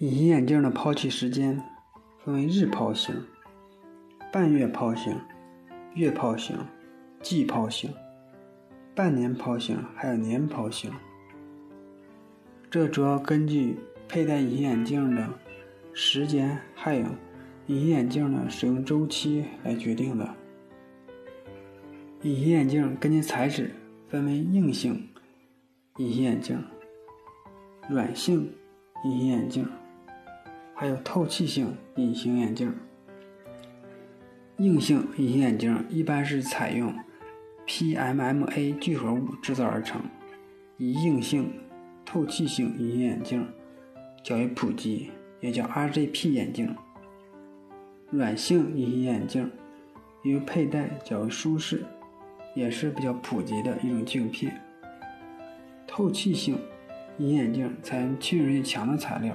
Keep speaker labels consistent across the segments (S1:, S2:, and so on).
S1: 隐形眼镜的抛弃时间分为日抛型、半月抛型、月抛型、季抛型、半年抛型，还有年抛型。这主要根据佩戴隐形眼镜的时间，还有隐形眼镜的使用周期来决定的。隐形眼镜根据材质分为硬性隐形眼镜、软性隐形眼镜。还有透气性隐形眼镜，硬性隐形眼镜一般是采用 PMMA 聚合物制造而成，以硬性透气性隐形眼镜较为普及，也叫 RGP 眼镜。软性隐形眼镜因为佩戴较为舒适，也是比较普及的一种镜片。透气性隐形眼镜采用亲润性强的材料。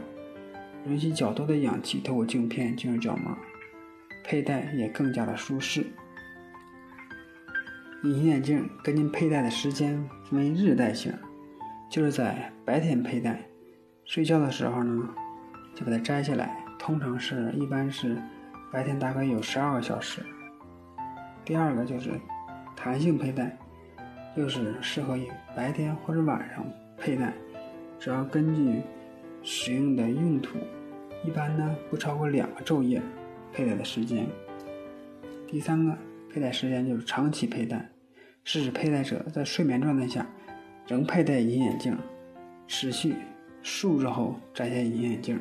S1: 允许较多的氧气透过镜片进入角膜，佩戴也更加的舒适。隐形眼镜根据佩戴的时间分为日戴型，就是在白天佩戴，睡觉的时候呢就把它摘下来，通常是一般是白天大概有十二个小时。第二个就是弹性佩戴，就是适合于白天或者晚上佩戴，只要根据。使用的用途一般呢不超过两个昼夜佩戴的时间。第三个佩戴时间就是长期佩戴，是指佩戴者在睡眠状态下仍佩戴隐形眼镜，持续数日后摘下隐形眼镜。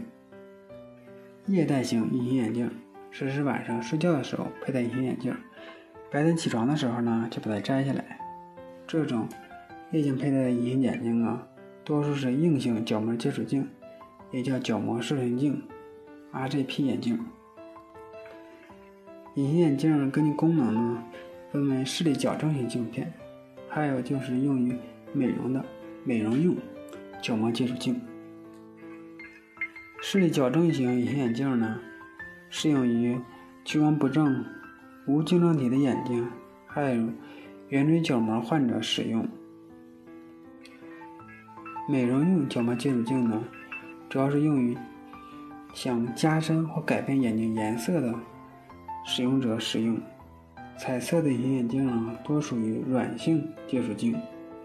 S1: 夜戴型隐形眼镜是指晚上睡觉的时候佩戴隐形眼镜，白天起床的时候呢就把它摘下来。这种夜间佩戴的隐形眼镜啊，多数是硬性角膜接触镜。也叫角膜塑形镜，RGP 眼镜。隐形眼镜根据功能呢，分为视力矫正型镜片，还有就是用于美容的美容用角膜接触镜。视力矫正型隐形眼镜呢，适用于屈光不正、无晶状体的眼睛，还有圆锥角膜患者使用。美容用角膜接触镜呢？主要是用于想加深或改变眼睛颜色的使用者使用。彩色的隐形眼镜呢，多属于软性接触镜。